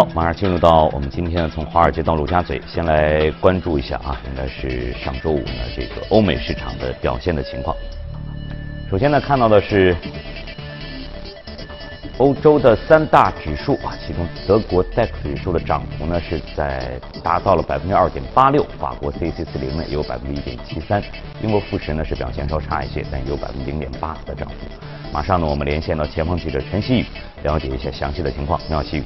好，马上进入到我们今天从华尔街到陆家嘴，先来关注一下啊，应该是上周五呢这个欧美市场的表现的情况。首先呢看到的是欧洲的三大指数啊，其中德国 DAX 指数的涨幅呢是在达到了百分之二点八六，法国 CAC 四零呢也有百分之一点七三，英国富时呢是表现稍差一些，但也有百分之零点八的涨幅。马上呢我们连线到前方记者陈曦宇，了解一下详细的情况。你好，曦宇。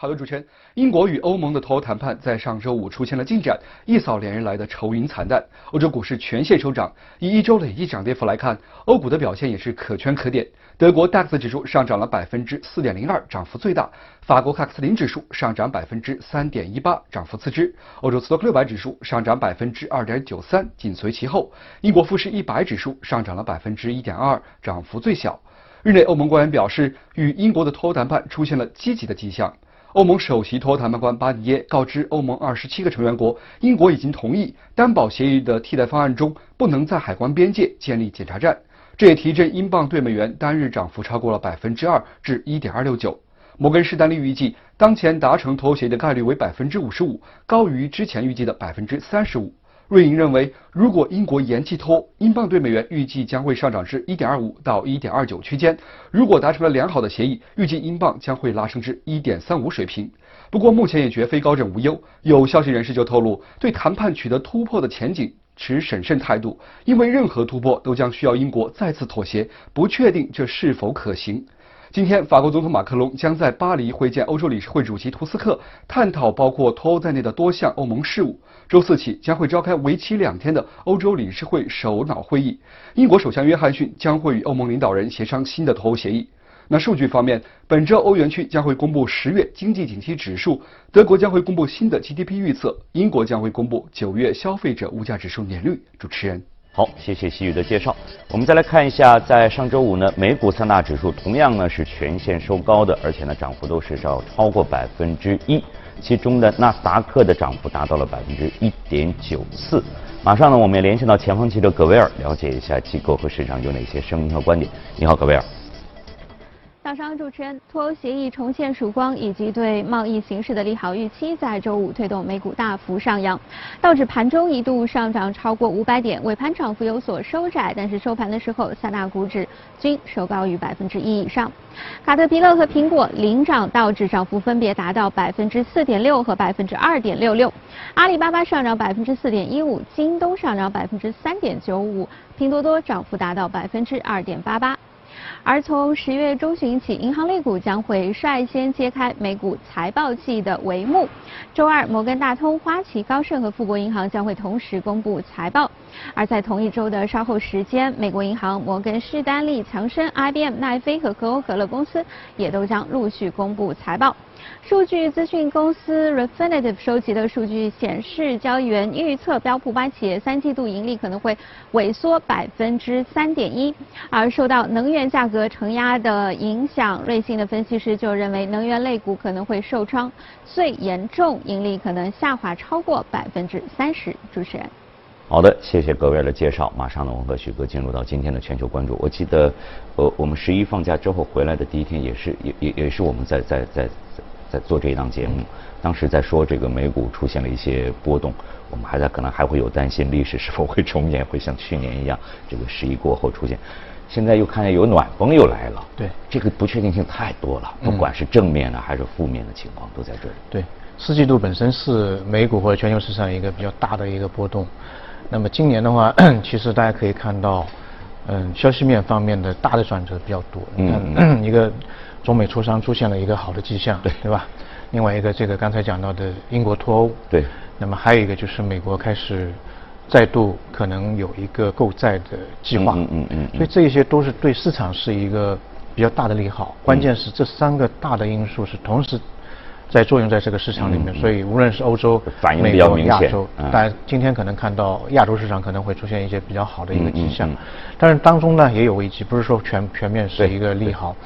好的，主持人，英国与欧盟的脱欧谈判在上周五出现了进展，一扫连日来的愁云惨淡。欧洲股市全线收涨，以一周累计涨跌幅来看，欧股的表现也是可圈可点。德国 DAX 指数上涨了百分之四点零二，涨幅最大；法国 CAC 零指数上涨百分之三点一八，涨幅次之；欧洲斯托克六百指数上涨百分之二点九三，紧随其后；英国富时一百指数上涨了百分之一点二，涨幅最小。日内，欧盟官员表示，与英国的脱欧谈判出现了积极的迹象。欧盟首席脱欧谈判官巴尼耶告知欧盟二十七个成员国，英国已经同意担保协议的替代方案中不能在海关边界建立检查站，这也提振英镑对美元单日涨幅超过了百分之二至一点二六九。摩根士丹利预计，当前达成脱欧协议的概率为百分之五十五，高于之前预计的百分之三十五。瑞银认为，如果英国延期脱，英镑对美元预计将会上涨至1.25到1.29区间。如果达成了良好的协议，预计英镑将会拉升至1.35水平。不过，目前也绝非高枕无忧。有消息人士就透露，对谈判取得突破的前景持审慎态度，因为任何突破都将需要英国再次妥协，不确定这是否可行。今天，法国总统马克龙将在巴黎会见欧洲理事会主席图斯克，探讨包括脱欧在内的多项欧盟事务。周四起将会召开为期两天的欧洲理事会首脑会议。英国首相约翰逊将会与欧盟领导人协商新的脱欧协议。那数据方面，本周欧元区将会公布十月经济景气指数，德国将会公布新的 GDP 预测，英国将会公布九月消费者物价指数年率。主持人。好，谢谢西雨的介绍。我们再来看一下，在上周五呢，美股三大指数同样呢是全线收高的，而且呢涨幅都是要超过百分之一。其中的纳斯达克的涨幅达到了百分之一点九四。马上呢，我们也连线到前方记者葛维尔，了解一下机构和市场有哪些声音和观点。你好，葛维尔。早上，主持人，脱欧协议重现曙光，以及对贸易形势的利好预期，在周五推动美股大幅上扬。道指盘中一度上涨超过五百点，尾盘涨幅有所收窄，但是收盘的时候，三大股指均收高于百分之一以上。卡特彼勒和苹果领涨，道指涨幅分别达到百分之四点六和百分之二点六六。阿里巴巴上涨百分之四点一五，京东上涨百分之三点九五，拼多多涨幅达到百分之二点八八。而从十月中旬起，银行类股将会率先揭开美股财报季的帷幕。周二，摩根大通、花旗、高盛和富国银行将会同时公布财报。而在同一周的稍后时间，美国银行、摩根士丹利、强生、IBM、奈飞和可口可乐公司也都将陆续公布财报。数据资讯公司 Refinitive 收集的数据显示，交易员预测标普八企业三季度盈利可能会萎缩百分之三点一。而受到能源价格承压的影响，瑞信的分析师就认为能源类股可能会受创最严重，盈利可能下滑超过百分之三十。主持人，好的，谢谢各位的介绍。马上呢，我和许哥进入到今天的全球关注。我记得，呃，我们十一放假之后回来的第一天，也是也也也是我们在在在。在做这一档节目，当时在说这个美股出现了一些波动，我们还在可能还会有担心历史是否会重演，会像去年一样，这个十一过后出现。现在又看见有暖风又来了，对，这个不确定性太多了，不管是正面的还是负面的情况都在这里。对，四季度本身是美股或者全球市场一个比较大的一个波动，那么今年的话，其实大家可以看到，嗯，消息面方面的大的转折比较多，嗯，一个。中美磋商出现了一个好的迹象，对对吧？另外一个，这个刚才讲到的英国脱欧，对。那么还有一个就是美国开始再度可能有一个购债的计划，嗯嗯嗯。所以这些都是对市场是一个比较大的利好。关键是这三个大的因素是同时在作用在这个市场里面，所以无论是欧洲、美国、亚洲，当然今天可能看到亚洲市场可能会出现一些比较好的一个迹象，但是当中呢也有危机，不是说全全面是一个利好。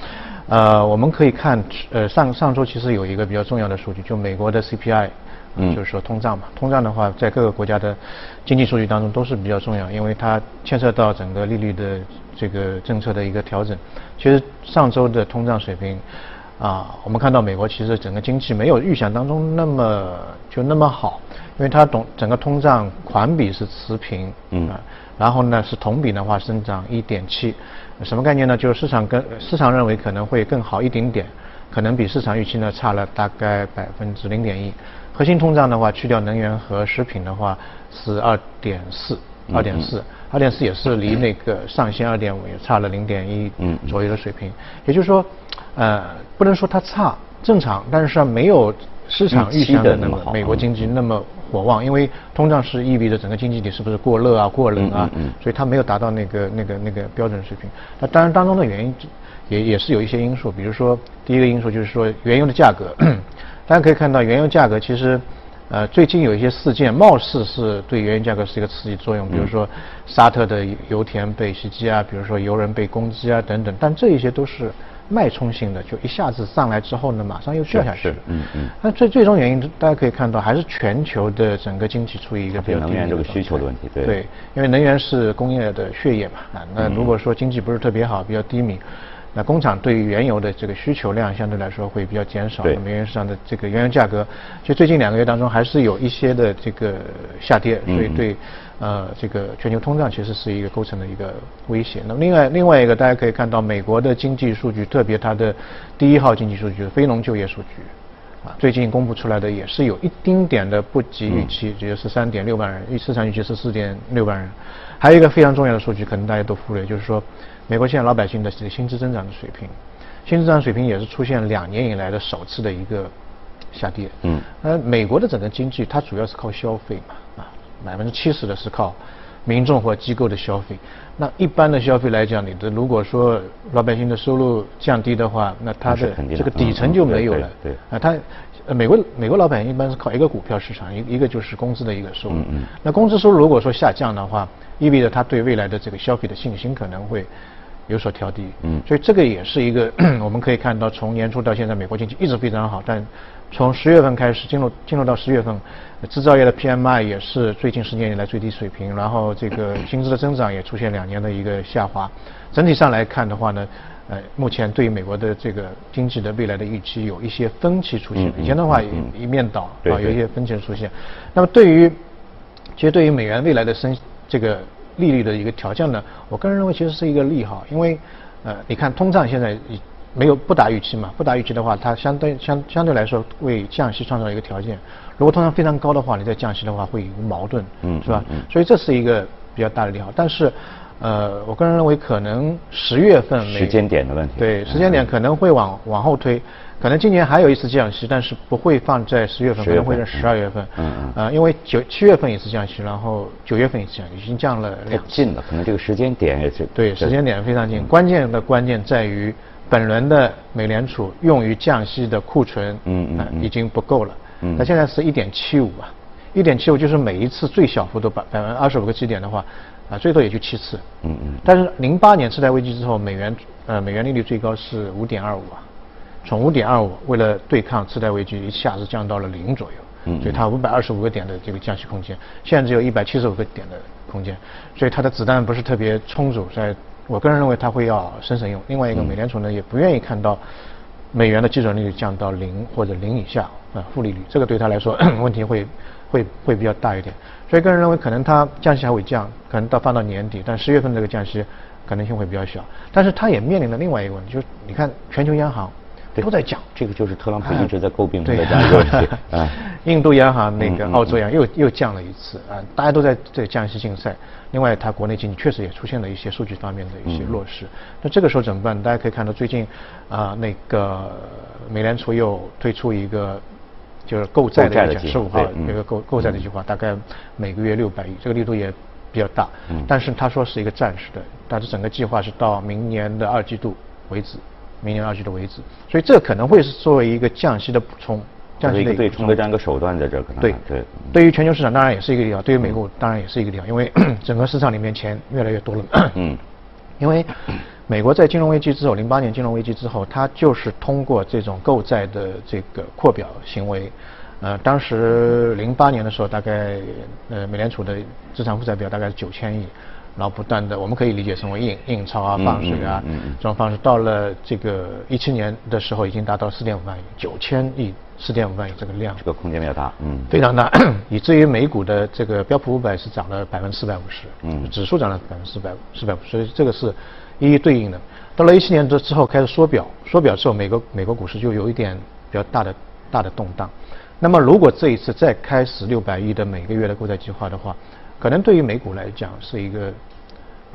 呃，我们可以看，呃，上上周其实有一个比较重要的数据，就美国的 CPI，嗯，就是说通胀嘛。通胀的话，在各个国家的经济数据当中都是比较重要，因为它牵涉到整个利率的这个政策的一个调整。其实上周的通胀水平，啊，我们看到美国其实整个经济没有预想当中那么就那么好，因为它总整个通胀环比是持平，嗯，然后呢是同比的话增长一点七，什么概念呢？就是市场跟市场认为可能会更好一点点，可能比市场预期呢差了大概百分之零点一。核心通胀的话，去掉能源和食品的话是二点四，二点四，二点四也是离那个上限二点五也差了零点一左右的水平，也就是说。呃，不能说它差，正常，但是没有市场预想的那么美国经济那么火旺，因为通胀是意味着整个经济体是不是过热啊、过冷啊，所以它没有达到那个那个那个标准水平。那当然当中的原因也也是有一些因素，比如说第一个因素就是说原油的价格，大家可以看到原油价格其实呃最近有一些事件，貌似是对原油价格是一个刺激作用，比如说沙特的油田被袭击啊，比如说油人被攻击啊等等，但这一些都是。脉冲性的就一下子上来之后呢，马上又掉下去。嗯嗯。那最最终原因，大家可以看到，还是全球的整个经济处于一个比较能源这个需求的问题。对。对，因为能源是工业的血液嘛。啊，那如果说经济不是特别好，比较低迷，那工厂对于原油的这个需求量相对来说会比较减少。那么。原油市场的这个原油价格，就最近两个月当中还是有一些的这个下跌，所以对。呃，这个全球通胀其实是一个构成的一个威胁。那么另外另外一个，大家可以看到美国的经济数据，特别它的第一号经济数据非农就业数据，啊，最近公布出来的也是有一丁点的不及预期，只有十三点六万人，市场预期是四点六万人。还有一个非常重要的数据，可能大家都忽略，就是说美国现在老百姓的这个薪资增长的水平，薪资增长水平也是出现两年以来的首次的一个下跌。嗯，那美国的整个经济它主要是靠消费嘛。啊百分之七十的是靠民众或机构的消费，那一般的消费来讲，你的如果说老百姓的收入降低的话，那他的这个底层就没有了。对，啊，他美国美国老百姓一般是靠一个股票市场，一一个就是工资的一个收入。那工资收入如果说下降的话，意味着他对未来的这个消费的信心可能会有所调低。嗯。所以这个也是一个 我们可以看到，从年初到现在，美国经济一直非常好，但从十月份开始进入进入到十月份。制造业的 PMI 也是最近十年以来最低水平，然后这个 薪资的增长也出现两年的一个下滑。整体上来看的话呢，呃，目前对于美国的这个经济的未来的预期有一些分歧出现。以前的话一面倒啊，有一些分歧出现。那么对于其实对于美元未来的升这个利率的一个调降呢，我个人认为其实是一个利好，因为呃，你看通胀现在已没有不达预期嘛，不达预期的话，它相对相相对来说为降息创造一个条件。如果通胀非常高的话，你再降息的话会有矛盾，嗯，是吧？所以这是一个比较大的利好。但是，呃，我个人认为可能十月份时间点的问题，对时间点可能会往往后推，可能今年还有一次降息，但是不会放在十月份，可能会在十二月份，嗯嗯，呃，因为九七月份一次降息，然后九月份一次降息，已经降了两近了，可能这个时间点也是对时间点非常近。关键的关键在于本轮的美联储用于降息的库存，嗯嗯，已经不够了。那现在是一点七五啊，一点七五就是每一次最小幅度百百分之二十五个基点的话，啊最多也就七次。嗯嗯。但是零八年次贷危机之后，美元呃美元利率最高是五点二五啊，从五点二五为了对抗次贷危机一下子降到了零左右。嗯。所以它五百二十五个点的这个降息空间，现在只有一百七十五个点的空间，所以它的子弹不是特别充足。在我个人认为，它会要审慎用。另外一个，美联储呢也不愿意看到。美元的基准利率降到零或者零以下啊，负利率，这个对他来说 问题会会会比较大一点。所以个人认为，可能它降息还会降，可能到放到年底，但十月份这个降息可能性会比较小。但是它也面临了另外一个问题，就是你看全球央行。都在讲，这个就是特朗普一直在诟病的这样一个问题。啊，印度央行、那个澳洲央行又又降了一次啊，大家都在在降息竞赛。另外，它国内经济确实也出现了一些数据方面的一些弱势。那这个时候怎么办？大家可以看到，最近啊，那个美联储又推出一个就是购债的十五号一个购购债的计划，大概每个月六百亿，这个力度也比较大。嗯。但是他说是一个暂时的，但是整个计划是到明年的二季度为止。明年二季度为止，所以这可能会是作为一个降息的补充，降息的对冲的这样一个手段在这可能。对对，对于全球市场当然也是一个利好，对于美国当然也是一个利好，因为 整个市场里面钱越来越多了。嗯。因为美国在金融危机之后，零八年金融危机之后，它就是通过这种购债的这个扩表行为，呃，当时零八年的时候，大概呃美联储的资产负债表大概是九千亿。然后不断的，我们可以理解成为印印钞啊、放水啊这种方式。到了这个一七年的时候，已经达到四点五万亿、九千亿、四点五万亿这个量，这个空间比较大，嗯，非常大。以至于美股的这个标普五百是涨了百分之四百五十，嗯，指数涨了百分之四百四百五，所以这个是一一对应的。到了一七年之之后开始缩表，缩表之后，美国美国股市就有一点比较大的大的动荡。那么如果这一次再开始六百亿的每个月的购债计划的话，可能对于美股来讲是一个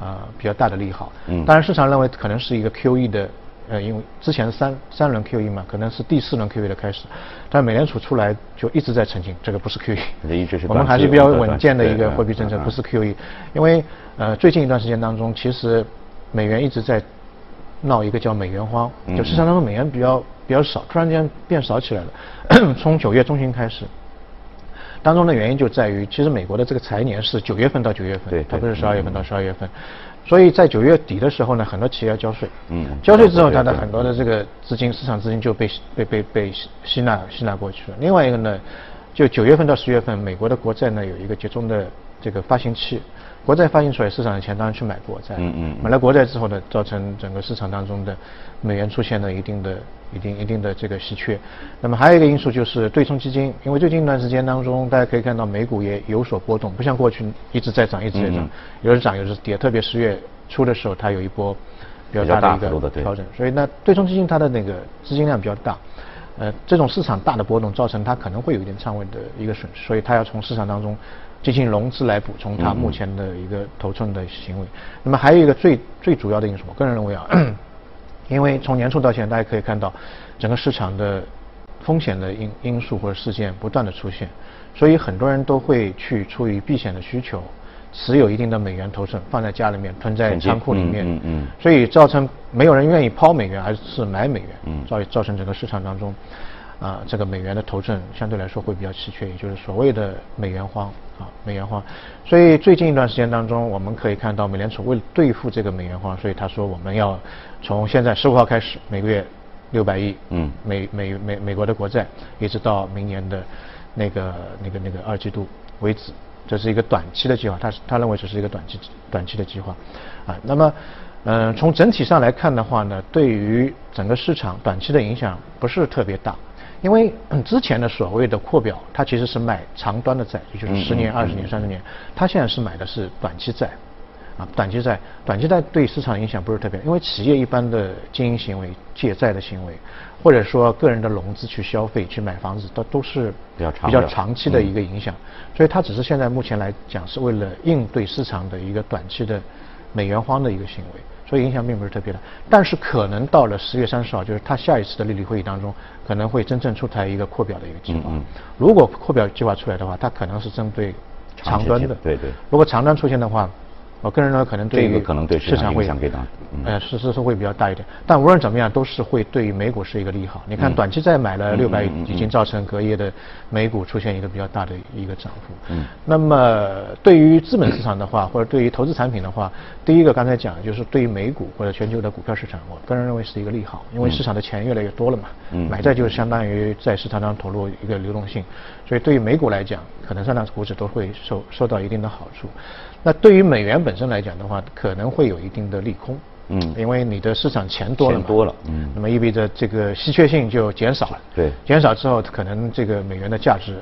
啊比较大的利好。嗯。当然市场认为可能是一个 QE 的，呃，因为之前三三轮 QE 嘛，可能是第四轮 QE 的开始。但美联储出来就一直在澄清，这个不是 QE。一直是。我们还是比较稳健的一个货币政策，不是 QE。因为呃最近一段时间当中，其实美元一直在闹一个叫美元荒，就市场当中美元比较比较少，突然间变少起来了。从九月中旬开始。当中的原因就在于，其实美国的这个财年是九月份到九月份，对，它不是十二月份到十二月份，所以在九月底的时候呢，很多企业要交税，嗯，交税之后，它的很多的这个资金，市场资金就被被被被吸纳吸纳过去了。另外一个呢，就九月份到十月份，美国的国债呢有一个集中的这个发行期。国债发行出来，市场的钱当然去买国债。嗯嗯。买了国债之后呢，造成整个市场当中的美元出现了一定的、一定、一定的这个稀缺。那么还有一个因素就是对冲基金，因为最近一段时间当中，大家可以看到美股也有所波动，不像过去一直在涨、一直在涨，有时涨有时跌。特别十月初的时候，它有一波比较大的一个调整。所以那对冲基金它的那个资金量比较大，呃，这种市场大的波动造成它可能会有一点仓位的一个损失，所以它要从市场当中。进行融资来补充它目前的一个头寸的行为。那么还有一个最最主要的因素，我个人认为啊，因 为从年初到现在，大家可以看到整个市场的风险的因因素或者事件不断的出现，所以很多人都会去出于避险的需求，持有一定的美元头寸放在家里面，囤在仓库里面。嗯嗯。所以造成没有人愿意抛美元，而是买美元，造造成整个市场当中。啊，这个美元的头寸相对来说会比较稀缺，也就是所谓的美元荒啊，美元化。所以最近一段时间当中，我们可以看到美联储为了对付这个美元化，所以他说我们要从现在十五号开始，每个月六百亿，嗯，美美美美国的国债，一直到明年的那个那个那个二季度为止，这是一个短期的计划，他是他认为这是一个短期短期的计划，啊，那么嗯，从整体上来看的话呢，对于整个市场短期的影响不是特别大。因为之前的所谓的扩表，它其实是买长端的债，也就是十年、二十年、三十年。它现在是买的是短期债，啊，短期债，短期债对市场影响不是特别，因为企业一般的经营行为、借债的行为，或者说个人的融资去消费、去买房子，都都是比较长、比较长期的一个影响。所以它只是现在目前来讲，是为了应对市场的一个短期的美元荒的一个行为。所以影响并不是特别大，但是可能到了十月三十号，就是他下一次的利率会议当中，可能会真正出台一个扩表的一个计划。如果扩表计划出来的话，它可能是针对长端的。对对。如果长端出现的话。我个人认为可能对于可能对市场会呃是是是会比较大一点，但无论怎么样都是会对于美股是一个利好。你看短期债买了六百，已经造成隔夜的美股出现一个比较大的一个涨幅。嗯。那么对于资本市场的话，或者对于投资产品的话，第一个刚才讲就是对于美股或者全球的股票市场，我个人认为是一个利好，因为市场的钱越来越多了嘛。嗯。买债就是相当于在市场上投入一个流动性，所以对于美股来讲，可能上涨股指都会受受到一定的好处。那对于美元本身来讲的话，可能会有一定的利空，嗯，因为你的市场钱多了，钱多了，嗯，那么意味着这个稀缺性就减少了，对，减少之后，可能这个美元的价值，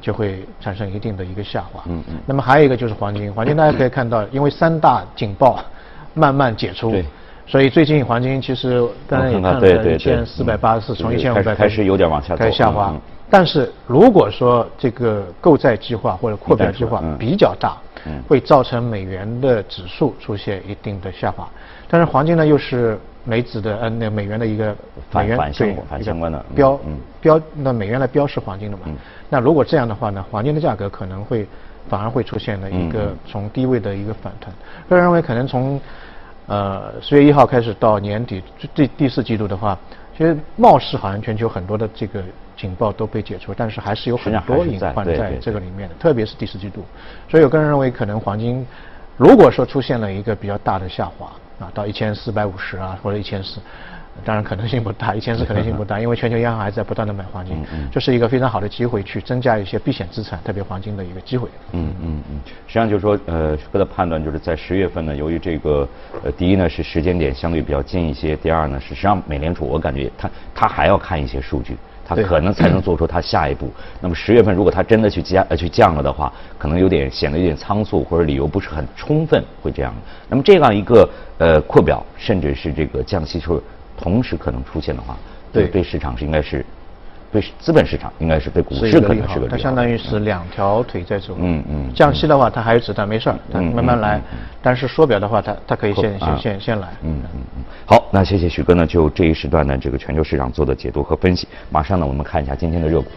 就会产生一定的一个下滑，嗯嗯。那么还有一个就是黄金，黄金 大家可以看到，因为三大警报慢慢解除，对，所以最近黄金其实刚才也看了一千四百八十四，从一千五百开始有点往下开始下滑，但是如果说这个购债计划或者扩表计划比较大。会造成美元的指数出现一定的下滑，但是黄金呢又是美指的呃那美元的一个美元对相关的标标那美元来标示黄金的嘛，那如果这样的话呢，黄金的价格可能会反而会出现了一个从低位的一个反弹。个人认为可能从呃十月一号开始到年底第第四季度的话，其实貌似好像全球很多的这个。警报都被解除，但是还是有很多隐患在这个里面的，特别是第四季度。所以我个人认为，可能黄金如果说出现了一个比较大的下滑啊，到一千四百五十啊或者一千四，当然可能性不大，以前是可能性不大，因为全球央行还在不断的买黄金，这是一个非常好的机会，去增加一些避险资产，特别黄金的一个机会。嗯嗯嗯，实际上就是说，呃，哥的判断就是在十月份呢，由于这个，呃，第一呢是时间点相对比较近一些，第二呢是，实际上美联储我感觉它它还要看一些数据，它可能才能做出它下一步。那么十月份如果它真的去加呃去降了的话，可能有点显得有点仓促，或者理由不是很充分，会这样。那么这样一个呃扩表，甚至是这个降息出。同时可能出现的话，对对市场是应该是，对资本市场应该是对股市可能是个它相当于是两条腿在走。嗯嗯。降息的话，它还有子弹，没事儿，它慢慢来。但是缩表的话，它它可以先先先先来。嗯嗯嗯。好，那谢谢许哥呢，就这一时段呢这个全球市场做的解读和分析。马上呢，我们看一下今天的热股。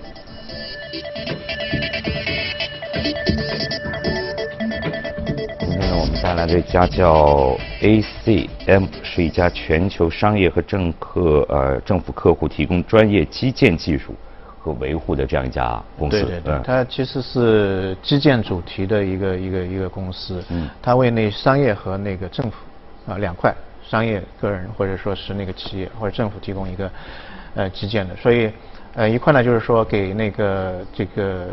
带来的一家叫 ACM，是一家全球商业和政客呃政府客户提供专业基建技术和维护的这样一家公司。对对对，它其实是基建主题的一个一个一个公司。嗯。它为那商业和那个政府啊两块，商业个人或者说是那个企业或者政府提供一个呃基建的，所以。呃，一块呢就是说给那个这个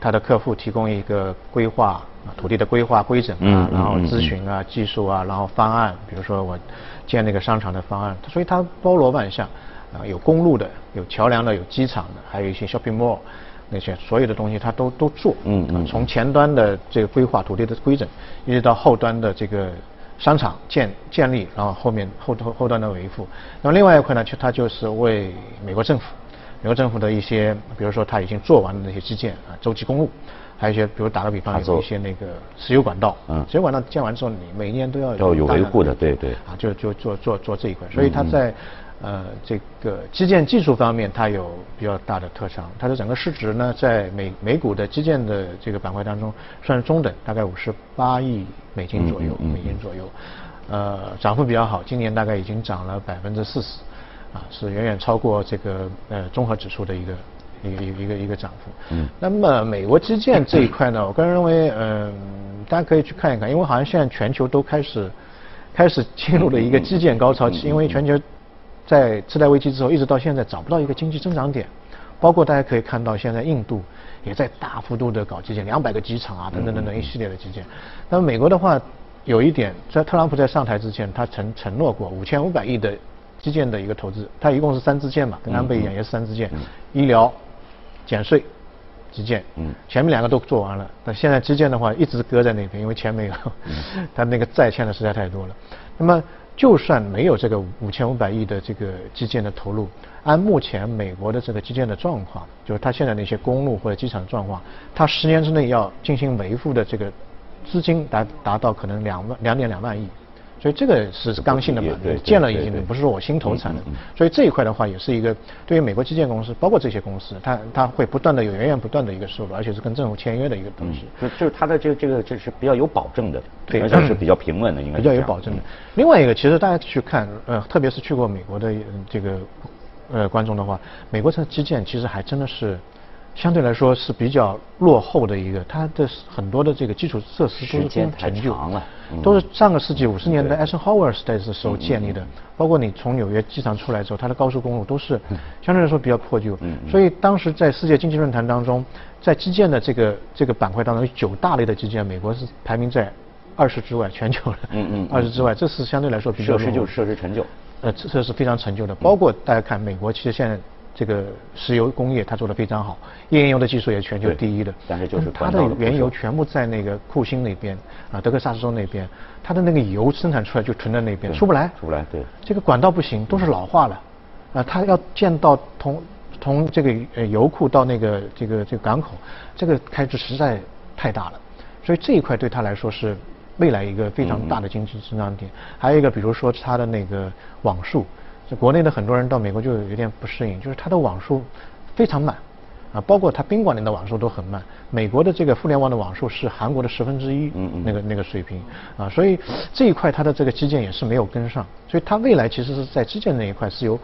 他的客户提供一个规划啊，土地的规划规整啊，然后咨询啊、技术啊，然后方案，比如说我建那个商场的方案，所以它包罗万象啊，有公路的，有桥梁的，有机场的，还有一些 shopping mall 那些所有的东西它都都做。嗯嗯。从前端的这个规划土地的规整，一直到后端的这个商场建建立，然后后面后后后端的维护。那么另外一块呢，就它就是为美国政府。美国政府的一些，比如说他已经做完的那些基建啊，洲际公路，还有一些，比如打个比方，有一些那个石油管道，嗯，石油管道建完之后，你每年都要要有维护的，对对，啊，就就做做做这一块，所以它在呃这个基建技术方面，它有比较大的特长。它的整个市值呢，在美美股的基建的这个板块当中算是中等，大概五十八亿美金左右，美金左右，呃，涨幅比较好，今年大概已经涨了百分之四十。啊，是远远超过这个呃综合指数的一个一个一个一个一个涨幅。嗯。那么美国基建这一块呢，我个人认为，嗯，大家可以去看一看，因为好像现在全球都开始开始进入了一个基建高潮期，因为全球在次贷危机之后一直到现在找不到一个经济增长点，包括大家可以看到现在印度也在大幅度的搞基建，两百个机场啊等等等等一系列的基建。那么美国的话，有一点在特朗普在上台之前，他曾承诺过五千五百亿的。基建的一个投资，它一共是三支箭嘛，跟安倍一样也是三支箭，医疗、减税、基建，嗯前面两个都做完了，但现在基建的话一直搁在那边，因为钱没有，他那个债欠的实在太多了。那么就算没有这个五千五百亿的这个基建的投入，按目前美国的这个基建的状况，就是它现在那些公路或者机场的状况，它十年之内要进行维护的这个资金达达到可能两万两点两万亿。所以这个是刚性的嘛，建了已经不是说我新投产的，所以这一块的话也是一个对于美国基建公司，包括这些公司，它它会不断的有源源不断的一个收入，而且是跟政府签约的一个东西。就就是它的这个这个这是比较有保证的，而且是比较平稳的，应该比较有保证的。另外一个，其实大家去看，呃，特别是去过美国的这个呃观众的话，美国的基建其实还真的是。相对来说是比较落后的一个，它的很多的这个基础设施都是陈旧，都是上个世纪五十年代艾森豪威尔时代的时候建立的，包括你从纽约机场出来之后，它的高速公路都是相对来说比较破旧，所以当时在世界经济论坛当中，在基建的这个这个板块当中，九大类的基建，美国是排名在二十之外，全球的二十之外，这是相对来说比较设施就设施陈旧，呃，这是非常陈旧的，包括大家看美国，其实现在。这个石油工业它做得非常好，页岩油的技术也全球第一的。但是就是它的原油全部在那个库欣那边啊，德克萨斯州那边，它的那个油生产出来就存在那边，出不来。出不来，对。这个管道不行，都是老化了，啊，它要建到从从这个呃油库到那个这个这个港口，这个开支实在太大了，所以这一块对他来说是未来一个非常大的经济增长点。还有一个，比如说它的那个网速。就国内的很多人到美国就有点不适应，就是它的网速非常慢，啊，包括它宾馆里的网速都很慢。美国的这个互联网的网速是韩国的十分之一，那个那个水平，啊，所以这一块它的这个基建也是没有跟上，所以它未来其实是在基建那一块是有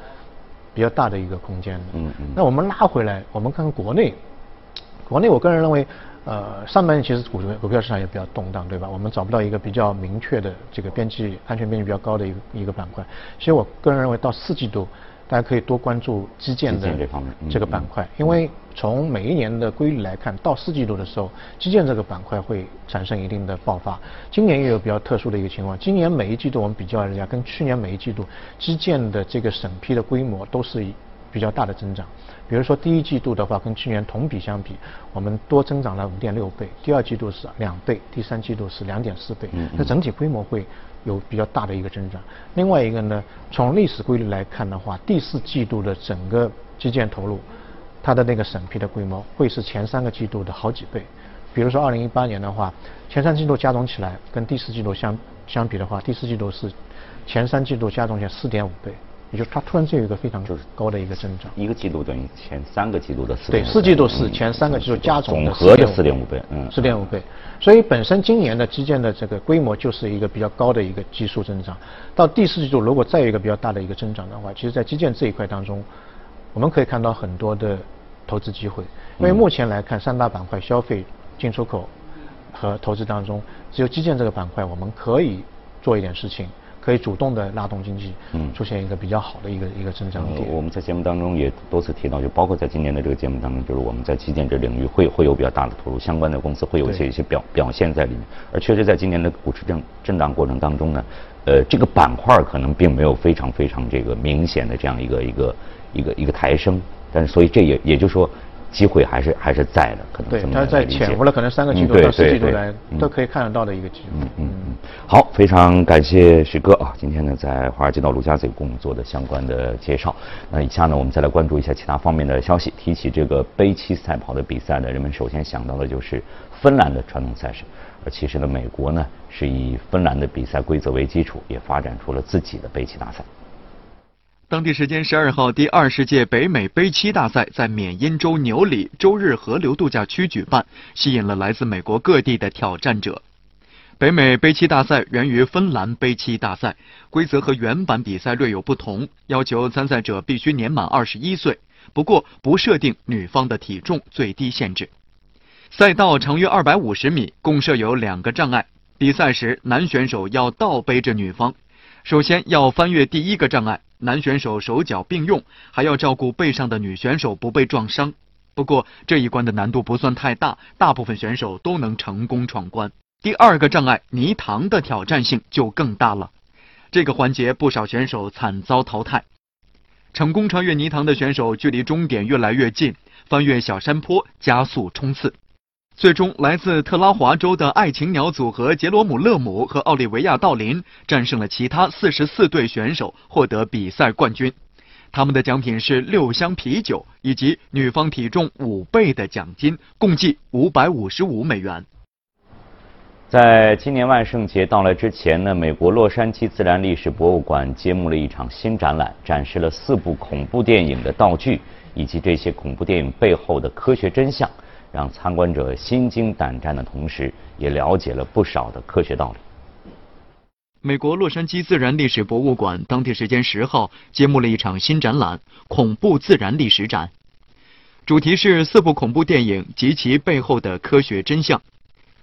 比较大的一个空间的。嗯嗯。那我们拉回来，我们看看国内，国内我个人认为，呃，上半年其实股股票市场也比较动荡，对吧？我们找不到一个比较明确的这个边际安全边际比较高的一个一个板块。其实我个人认为，到四季度，大家可以多关注基建的这个板块，因为从每一年的规律来看，到四季度的时候，基建这个板块会产生一定的爆发。今年也有比较特殊的一个情况，今年每一季度我们比较一下，跟去年每一季度基建的这个审批的规模都是比较大的增长。比如说第一季度的话，跟去年同比相比，我们多增长了五点六倍；第二季度是两倍；第三季度是两点四倍。那整体规模会有比较大的一个增长。另外一个呢，从历史规律来看的话，第四季度的整个基建投入，它的那个审批的规模会是前三个季度的好几倍。比如说二零一八年的话，前三季度加总起来跟第四季度相相比的话，第四季度是前三季度加总起来四点五倍。也就是它突然间有一个非常就是高的一个增长，一个季度等于前三个季度的四对四季度是前三个季度加总总和的四点五倍，嗯，四点五倍。所以本身今年的基建的这个规模就是一个比较高的一个基数增长。到第四季度如果再有一个比较大的一个增长的话，其实在基建这一块当中，我们可以看到很多的投资机会。因为目前来看，三大板块消费、进出口和投资当中，只有基建这个板块我们可以做一点事情。可以主动的拉动经济，嗯，出现一个比较好的一个一个增长点。我们在节目当中也多次提到，就包括在今年的这个节目当中，就是我们在基建这领域会会有比较大的投入，相关的公司会有一些一些表表现在里面。而确实在今年的股市震震荡过程当中呢，呃，这个板块可能并没有非常非常这个明显的这样一个一个一个一个抬升，但是所以这也也就是说。机会还是还是在的，可能对，它在潜伏了，可能三个季度到四季度来都可以看得到的一个机会。嗯嗯嗯，好，非常感谢许哥啊，今天呢在华尔街到陆家嘴工作的相关的介绍。那以下呢，我们再来关注一下其他方面的消息。提起这个杯七赛跑的比赛呢，人们首先想到的就是芬兰的传统赛事，而其实呢，美国呢是以芬兰的比赛规则为基础，也发展出了自己的杯七大赛。当地时间十二号，第二十届北美杯七大赛在缅因州纽里周日河流度假区举办，吸引了来自美国各地的挑战者。北美杯七大赛源于芬兰杯七大赛，规则和原版比赛略有不同，要求参赛者必须年满二十一岁，不过不设定女方的体重最低限制。赛道长约二百五十米，共设有两个障碍。比赛时，男选手要倒背着女方，首先要翻越第一个障碍。男选手手脚并用，还要照顾背上的女选手不被撞伤。不过这一关的难度不算太大，大部分选手都能成功闯关。第二个障碍泥塘的挑战性就更大了，这个环节不少选手惨遭淘汰。成功穿越泥塘的选手距离终点越来越近，翻越小山坡，加速冲刺。最终，来自特拉华州的爱情鸟组合杰罗姆·勒姆和奥利维亚·道林战胜了其他四十四队选手，获得比赛冠军。他们的奖品是六箱啤酒以及女方体重五倍的奖金，共计五百五十五美元。在今年万圣节到来之前呢，美国洛杉矶自然历史博物馆揭幕了一场新展览，展示了四部恐怖电影的道具以及这些恐怖电影背后的科学真相。让参观者心惊胆战的同时，也了解了不少的科学道理。美国洛杉矶自然历史博物馆当地时间十号揭幕了一场新展览——恐怖自然历史展，主题是四部恐怖电影及其背后的科学真相。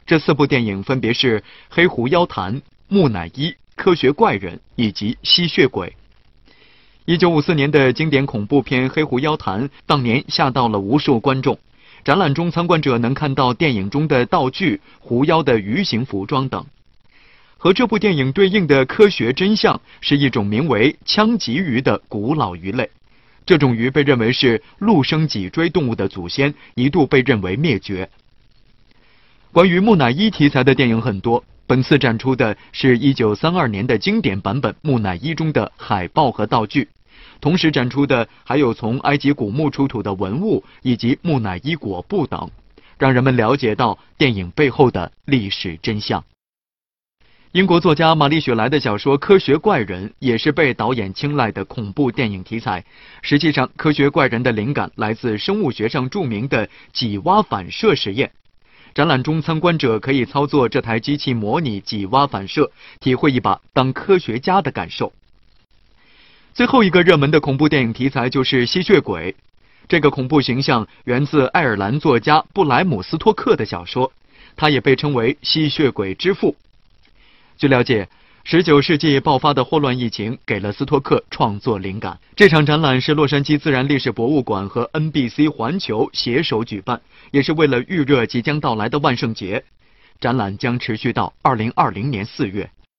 这四部电影分别是《黑狐妖谈》《木乃伊》《科学怪人》以及《吸血鬼》。一九五四年的经典恐怖片《黑狐妖谈》当年吓到了无数观众。展览中，参观者能看到电影中的道具、狐妖的鱼形服装等。和这部电影对应的科学真相是一种名为枪棘鱼的古老鱼类。这种鱼被认为是陆生脊椎动物的祖先，一度被认为灭绝。关于木乃伊题材的电影很多，本次展出的是一九三二年的经典版本木乃伊中的海报和道具。同时展出的还有从埃及古墓出土的文物以及木乃伊裹布等，让人们了解到电影背后的历史真相。英国作家玛丽雪莱的小说《科学怪人》也是被导演青睐的恐怖电影题材。实际上，《科学怪人》的灵感来自生物学上著名的挤蛙反射实验。展览中，参观者可以操作这台机器模拟挤蛙反射，体会一把当科学家的感受。最后一个热门的恐怖电影题材就是吸血鬼。这个恐怖形象源自爱尔兰作家布莱姆斯托克的小说，他也被称为吸血鬼之父。据了解。十九世纪爆发的霍乱疫情给了斯托克创作灵感。这场展览是洛杉矶自然历史博物馆和 NBC 环球携手举办，也是为了预热即将到来的万圣节。展览将持续到二零二零年四月。